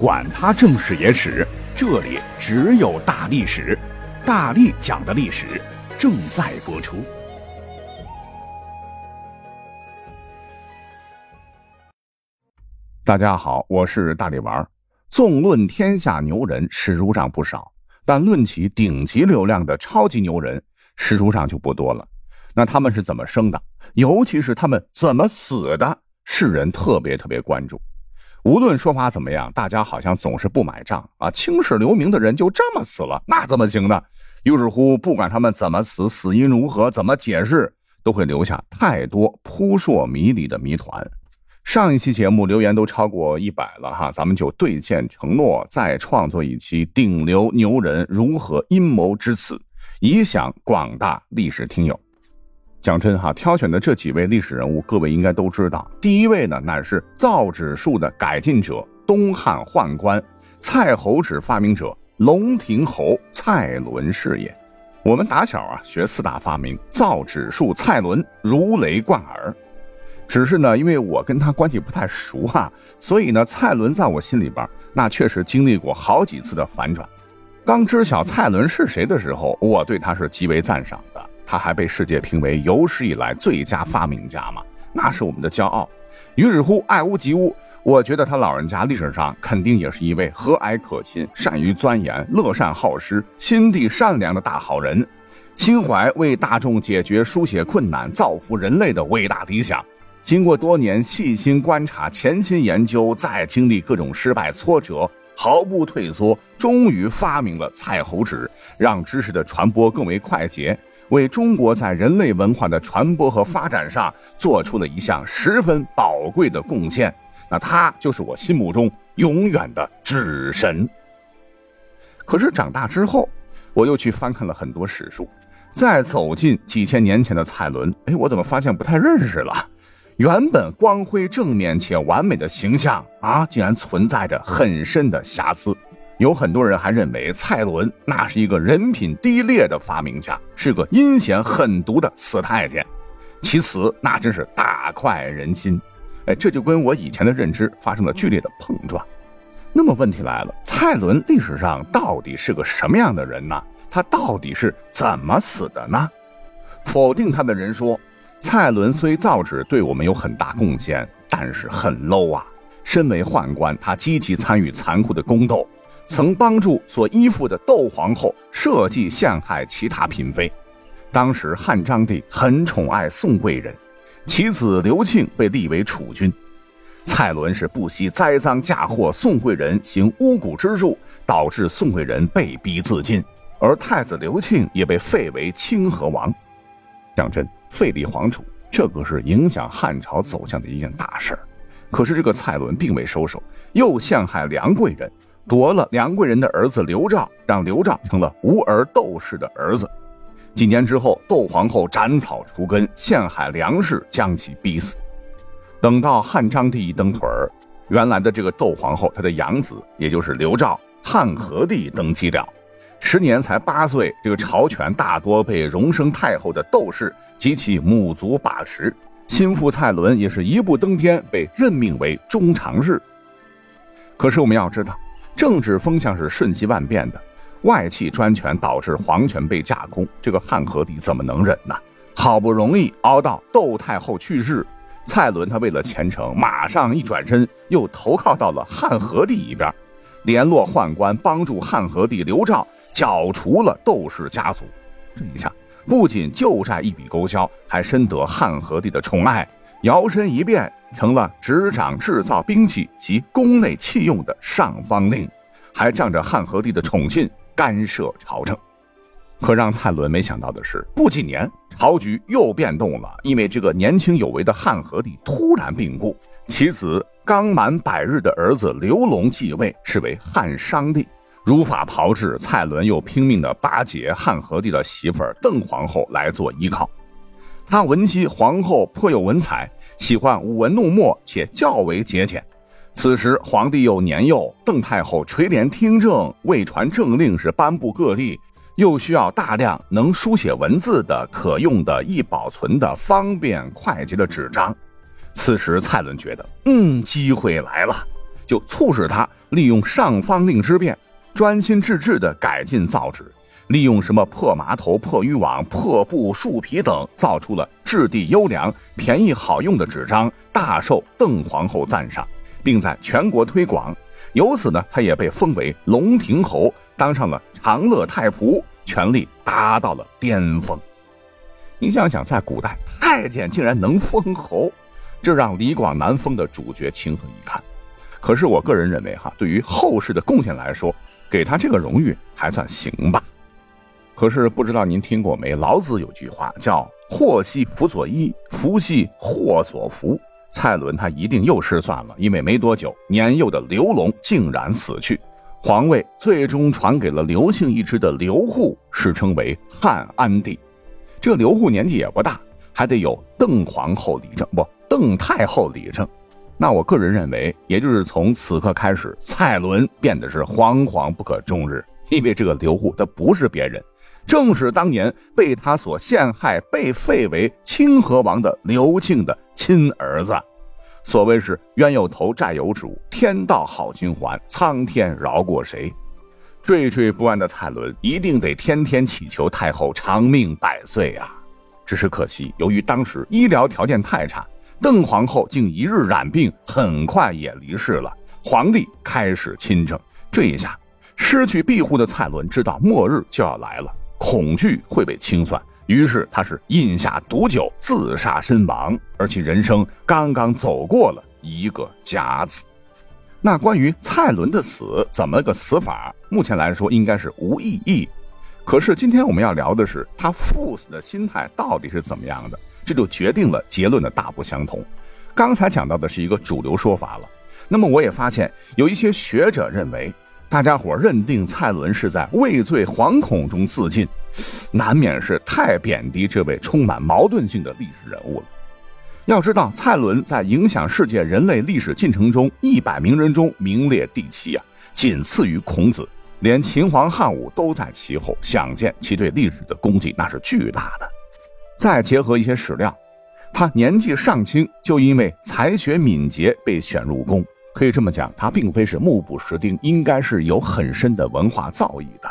管他正史野史，这里只有大历史，大力讲的历史正在播出。大家好，我是大力丸。纵论天下牛人，史书上不少，但论起顶级流量的超级牛人，史书上就不多了。那他们是怎么生的？尤其是他们怎么死的？世人特别特别关注。无论说法怎么样，大家好像总是不买账啊！青史留名的人就这么死了，那怎么行呢？于是乎，不管他们怎么死，死因如何，怎么解释，都会留下太多扑朔迷离的谜团。上一期节目留言都超过一百了哈，咱们就兑现承诺，再创作一期顶流牛人如何阴谋之此，以享广大历史听友。讲真哈，挑选的这几位历史人物，各位应该都知道。第一位呢，乃是造纸术的改进者，东汉宦官，蔡侯纸发明者，龙亭侯蔡伦是也。我们打小啊学四大发明，造纸术蔡伦如雷贯耳。只是呢，因为我跟他关系不太熟哈，所以呢，蔡伦在我心里边那确实经历过好几次的反转。刚知晓蔡伦是谁的时候，我对他是极为赞赏的。他还被世界评为有史以来最佳发明家嘛？那是我们的骄傲。于是乎，爱屋及乌，我觉得他老人家历史上肯定也是一位和蔼可亲、善于钻研、乐善好施、心地善良的大好人，心怀为大众解决书写困难、造福人类的伟大理想。经过多年细心观察、潜心研究，再经历各种失败挫折，毫不退缩，终于发明了蔡侯纸，让知识的传播更为快捷。为中国在人类文化的传播和发展上做出了一项十分宝贵的贡献，那他就是我心目中永远的纸神。可是长大之后，我又去翻看了很多史书，再走进几千年前的蔡伦，哎，我怎么发现不太认识了？原本光辉正面且完美的形象啊，竟然存在着很深的瑕疵。有很多人还认为蔡伦那是一个人品低劣的发明家，是个阴险狠毒的死太监，其词那真是大快人心。哎，这就跟我以前的认知发生了剧烈的碰撞。那么问题来了，蔡伦历史上到底是个什么样的人呢？他到底是怎么死的呢？否定他的人说，蔡伦虽造纸对我们有很大贡献，但是很 low 啊。身为宦官，他积极参与残酷的宫斗。曾帮助所依附的窦皇后设计陷害其他嫔妃。当时汉章帝很宠爱宋贵人，其子刘庆被立为储君。蔡伦是不惜栽赃嫁祸宋贵人，行巫蛊之术，导致宋贵人被逼自尽，而太子刘庆也被废为清河王。讲真，废立皇储，这可是影响汉朝走向的一件大事。可是这个蔡伦并未收手，又陷害梁贵人。夺了梁贵人的儿子刘肇，让刘肇成了无儿窦氏的儿子。几年之后，窦皇后斩草除根，陷害梁氏，将其逼死。等到汉章帝一蹬腿儿，原来的这个窦皇后，她的养子，也就是刘肇，汉和帝登基了，时年才八岁。这个朝权大多被荣升太后的窦氏及其母族把持。心腹蔡伦也是一步登天，被任命为中常侍。可是我们要知道。政治风向是瞬息万变的，外戚专权导致皇权被架空，这个汉和帝怎么能忍呢？好不容易熬到窦太后去世，蔡伦他为了前程，马上一转身又投靠到了汉和帝一边，联络宦官帮助汉和帝刘肇剿除了窦氏家族。这一下不仅旧债一笔勾销，还深得汉和帝的宠爱。摇身一变成了执掌制造兵器及宫内器用的上方令，还仗着汉和帝的宠信干涉朝政。可让蔡伦没想到的是，不几年朝局又变动了，因为这个年轻有为的汉和帝突然病故，其子刚满百日的儿子刘隆继位，是为汉商帝。如法炮制，蔡伦又拼命的巴结汉和帝的媳妇儿邓皇后来做依靠。他闻悉皇后颇有文采，喜欢舞文弄墨，且较为节俭。此时皇帝又年幼，邓太后垂帘听政，未传政令是颁布各地，又需要大量能书写文字的、可用的、易保存的、方便快捷的纸张。此时蔡伦觉得，嗯，机会来了，就促使他利用上方令之便，专心致志地改进造纸，利用什么破麻头、破渔网、破布、树皮等，造出了质地优良、便宜好用的纸张，大受邓皇后赞赏，并在全国推广。由此呢，他也被封为龙亭侯，当上了长乐太仆，权力达到了巅峰。你想想，在古代，太监竟然能封侯，这让李广难封的主角情何以堪？可是我个人认为，哈，对于后世的贡献来说，给他这个荣誉还算行吧。可是不知道您听过没？老子有句话叫“祸兮福所依，福兮祸所伏”。蔡伦他一定又失算了，因为没多久，年幼的刘龙竟然死去，皇位最终传给了刘姓一支的刘户，史称为汉安帝。这刘户年纪也不大，还得有邓皇后李政不邓太后李政。那我个人认为，也就是从此刻开始，蔡伦变得是惶惶不可终日。因为这个刘户他不是别人，正是当年被他所陷害、被废为清河王的刘庆的亲儿子。所谓是冤有头债有主，天道好循环，苍天饶过谁？惴惴不安的蔡伦一定得天天祈求太后长命百岁啊！只是可惜，由于当时医疗条件太差，邓皇后竟一日染病，很快也离世了。皇帝开始亲政，这一下失去庇护的蔡伦知道末日就要来了，恐惧会被清算，于是他是饮下毒酒自杀身亡，而其人生刚刚走过了一个“甲”子。那关于蔡伦的死怎么个死法？目前来说应该是无意义。可是今天我们要聊的是他赴死的心态到底是怎么样的，这就决定了结论的大不相同。刚才讲到的是一个主流说法了，那么我也发现有一些学者认为，大家伙认定蔡伦是在畏罪惶恐中自尽，难免是太贬低这位充满矛盾性的历史人物了。要知道，蔡伦在影响世界人类历史进程中一百名人中名列第七啊，仅次于孔子，连秦皇汉武都在其后。想见其对历史的功绩那是巨大的。再结合一些史料，他年纪尚轻就因为才学敏捷被选入宫，可以这么讲，他并非是目不识丁，应该是有很深的文化造诣的。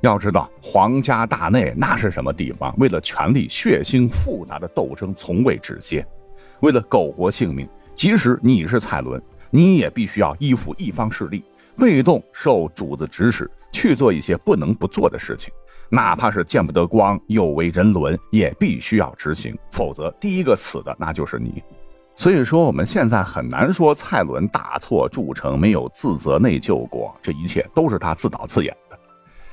要知道，皇家大内那是什么地方？为了权力，血腥复杂的斗争从未止歇。为了苟活性命，即使你是蔡伦，你也必须要依附一方势力，被动受主子指使去做一些不能不做的事情，哪怕是见不得光、有违人伦，也必须要执行。否则，第一个死的那就是你。所以说，我们现在很难说蔡伦大错铸成，没有自责内疚过，这一切都是他自导自演的。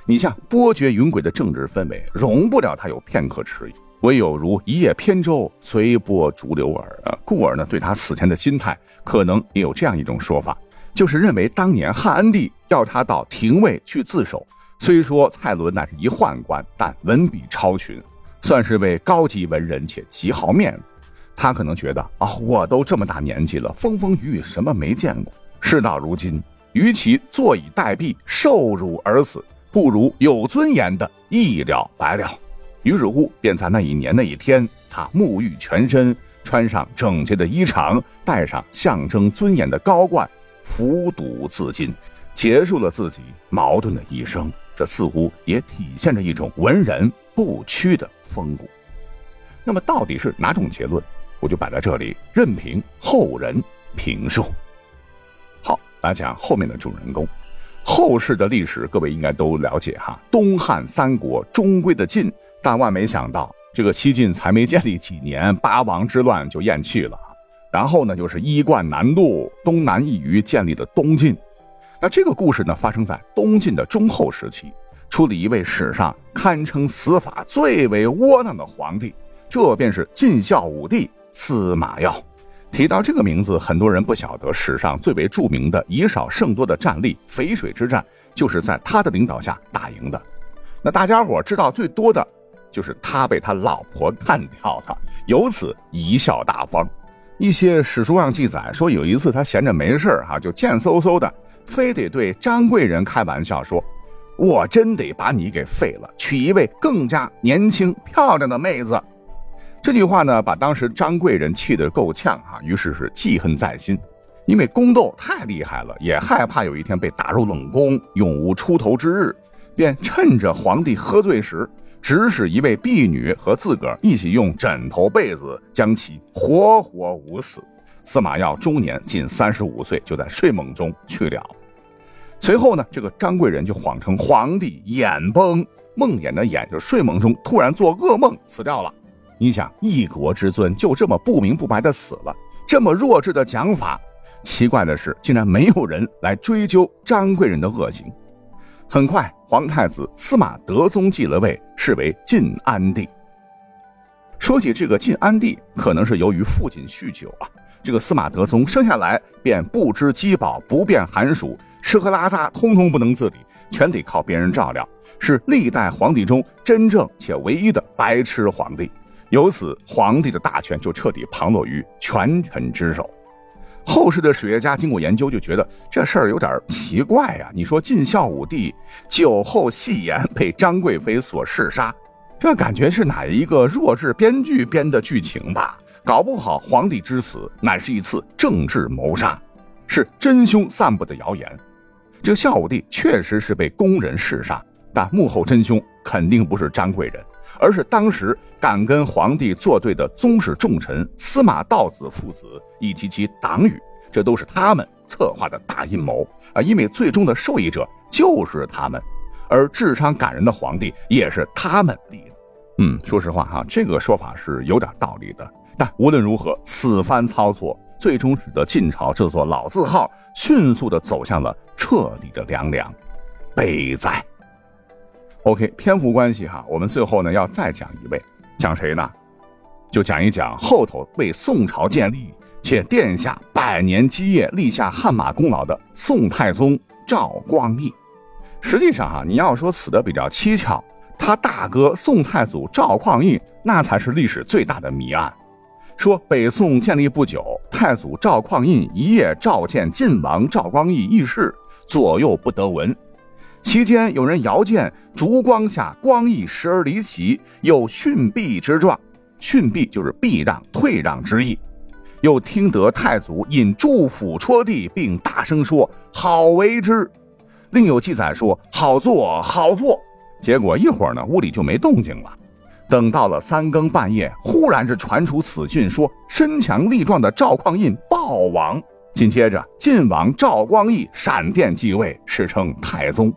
你像波谲云诡的政治氛围，容不了他有片刻迟疑。唯有如一叶扁舟，随波逐流耳。故而呢，对他死前的心态，可能也有这样一种说法，就是认为当年汉安帝要他到廷尉去自首，虽说蔡伦乃是一宦官，但文笔超群，算是位高级文人，且极好面子。他可能觉得啊，我都这么大年纪了，风风雨雨什么没见过。事到如今，与其坐以待毙，受辱而死。不如有尊严的一了百了。于是乎，便在那一年那一天，他沐浴全身，穿上整洁的衣裳，戴上象征尊严的高冠，服毒自尽，结束了自己矛盾的一生。这似乎也体现着一种文人不屈的风骨。那么，到底是哪种结论？我就摆在这里，任凭后人评述。好，来讲后面的主人公。后世的历史，各位应该都了解哈。东汉三国终归的晋，但万没想到，这个西晋才没建立几年，八王之乱就咽气了。然后呢，就是衣冠南渡，东南一隅建立的东晋。那这个故事呢，发生在东晋的中后时期，出了一位史上堪称死法最为窝囊的皇帝，这便是晋孝武帝司马曜。提到这个名字，很多人不晓得史上最为著名的以少胜多的战例——淝水之战，就是在他的领导下打赢的。那大家伙知道最多的，就是他被他老婆干掉了，由此贻笑大方。一些史书上记载说，有一次他闲着没事哈，就贱嗖嗖的，非得对张贵人开玩笑说：“我真得把你给废了，娶一位更加年轻漂亮的妹子。”这句话呢，把当时张贵人气得够呛啊，于是是记恨在心。因为宫斗太厉害了，也害怕有一天被打入冷宫，永无出头之日，便趁着皇帝喝醉时，指使一位婢女和自个儿一起用枕头被子将其活活捂死。司马曜终年仅三十五岁，就在睡梦中去了。随后呢，这个张贵人就谎称皇帝眼崩，梦魇的魇就是睡梦中突然做噩梦死掉了。你想，一国之尊就这么不明不白的死了，这么弱智的讲法。奇怪的是，竟然没有人来追究张贵人的恶行。很快，皇太子司马德宗继了位，是为晋安帝。说起这个晋安帝，可能是由于父亲酗酒啊。这个司马德宗生下来便不知饥饱，不辨寒暑，吃喝拉撒通通不能自理，全得靠别人照料，是历代皇帝中真正且唯一的白痴皇帝。由此，皇帝的大权就彻底旁落于权臣之手。后世的史学家经过研究，就觉得这事儿有点奇怪呀。你说晋孝武帝酒后戏言被张贵妃所弑杀，这感觉是哪一个弱智编剧编的剧情吧？搞不好皇帝之死乃是一次政治谋杀，是真凶散布的谣言。这个孝武帝确实是被宫人弑杀，但幕后真凶肯定不是张贵人。而是当时敢跟皇帝作对的宗室重臣司马道子父子以及其党羽，这都是他们策划的大阴谋啊！因为最终的受益者就是他们，而智商感人的皇帝也是他们立的。嗯，说实话哈，这个说法是有点道理的。但无论如何，此番操作最终使得晋朝这座老字号迅速的走向了彻底的凉凉，悲哉！OK，篇幅关系哈，我们最后呢要再讲一位，讲谁呢？就讲一讲后头为宋朝建立且殿下百年基业立下汗马功劳的宋太宗赵光义。实际上哈，你要说死的比较蹊跷，他大哥宋太祖赵匡胤那才是历史最大的谜案。说北宋建立不久，太祖赵匡胤一夜召见晋王赵光义议事，左右不得闻。期间有人遥见烛光下光义时而离席，有逊避之状。逊避就是避让、退让之意。又听得太祖引祝府戳地，并大声说：“好为之。”另有记载说：“好做，好做。”结果一会儿呢，屋里就没动静了。等到了三更半夜，忽然是传出此讯，说身强力壮的赵匡胤暴亡。紧接着，晋王赵光义闪电继位，史称太宗。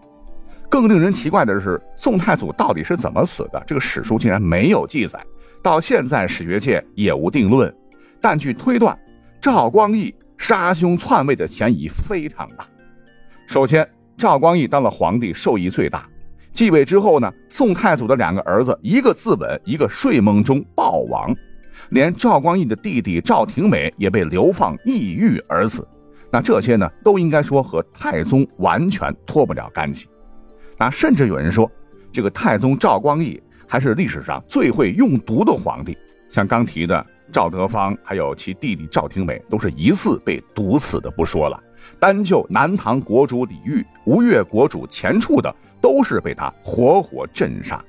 更令人奇怪的是，宋太祖到底是怎么死的？这个史书竟然没有记载，到现在史学界也无定论。但据推断，赵光义杀兄篡位的嫌疑非常大。首先，赵光义当了皇帝，受益最大。继位之后呢，宋太祖的两个儿子，一个自刎，一个睡梦中暴亡，连赵光义的弟弟赵廷美也被流放异域而死。那这些呢，都应该说和太宗完全脱不了干系。那甚至有人说，这个太宗赵光义还是历史上最会用毒的皇帝。像刚提的赵德芳，还有其弟弟赵廷美，都是一次被毒死的不说了。单就南唐国主李煜、吴越国主钱处的，都是被他活活镇杀。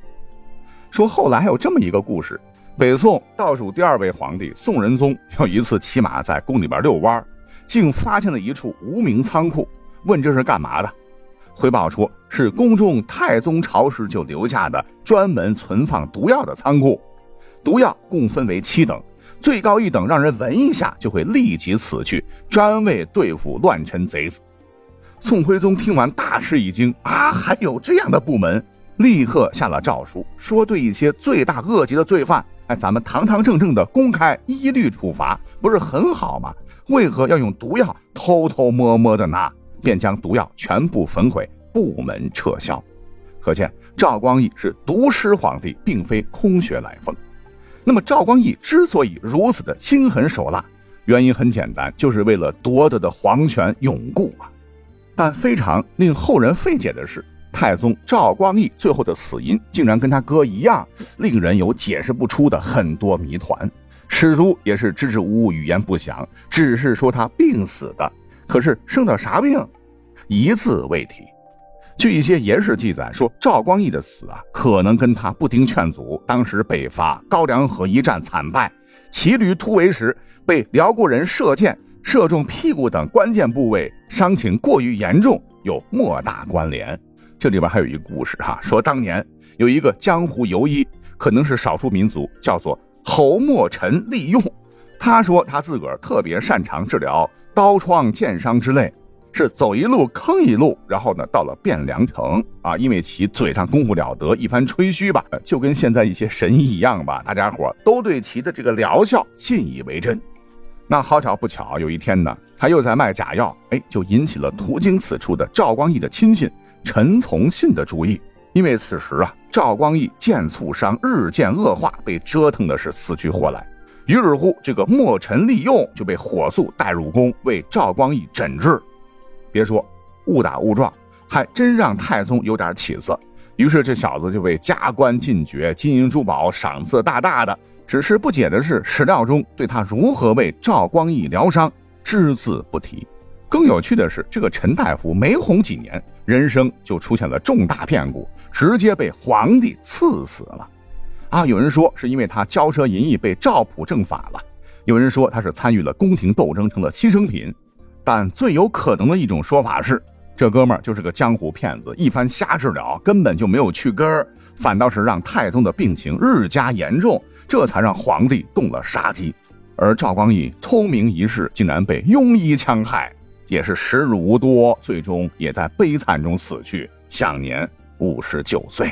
说后来还有这么一个故事：北宋倒数第二位皇帝宋仁宗有一次骑马在宫里边遛弯，竟发现了一处无名仓库，问这是干嘛的？回报说是宫中太宗朝时就留下的专门存放毒药的仓库，毒药共分为七等，最高一等让人闻一下就会立即死去，专为对付乱臣贼子。宋徽宗听完大吃一惊啊，还有这样的部门！立刻下了诏书，说对一些罪大恶极的罪犯，哎，咱们堂堂正正的公开一律处罚，不是很好吗？为何要用毒药偷偷摸摸的呢？便将毒药全部焚毁，部门撤销。可见赵光义是毒师皇帝，并非空穴来风。那么赵光义之所以如此的心狠手辣，原因很简单，就是为了夺得的皇权永固啊。但非常令后人费解的是，太宗赵光义最后的死因竟然跟他哥一样，令人有解释不出的很多谜团。史书也是支支吾吾，语言不详，只是说他病死的。可是生的啥病，一字未提。据一些野史记载说，赵光义的死啊，可能跟他不听劝阻，当时北伐高梁河一战惨败，骑驴突围时被辽国人射箭射中屁股等关键部位，伤情过于严重，有莫大关联。这里边还有一个故事哈，说当年有一个江湖游医，可能是少数民族，叫做侯莫尘利用。他说他自个儿特别擅长治疗刀疮、剑伤之类。是走一路坑一路，然后呢，到了汴梁城啊，因为其嘴上功夫了得，一番吹嘘吧，就跟现在一些神医一样吧，大家伙都对其的这个疗效信以为真。那好巧不巧，有一天呢，他又在卖假药，哎，就引起了途经此处的赵光义的亲信陈从信的注意。因为此时啊，赵光义剑促伤日渐恶化，被折腾的是死去活来。于是乎，这个莫尘利用就被火速带入宫为赵光义诊治。别说误打误撞，还真让太宗有点起色。于是这小子就被加官进爵，金银珠宝赏赐大大的。只是不解的是，史料中对他如何为赵光义疗伤只字不提。更有趣的是，这个陈大夫没红几年，人生就出现了重大变故，直接被皇帝赐死了。啊，有人说是因为他骄奢淫逸被赵普正法了，有人说他是参与了宫廷斗争成了牺牲品。但最有可能的一种说法是，这哥们儿就是个江湖骗子，一番瞎治疗，根本就没有去根儿，反倒是让太宗的病情日加严重，这才让皇帝动了杀机。而赵光义聪明一世，竟然被庸医戕害，也是时日无多，最终也在悲惨中死去，享年五十九岁。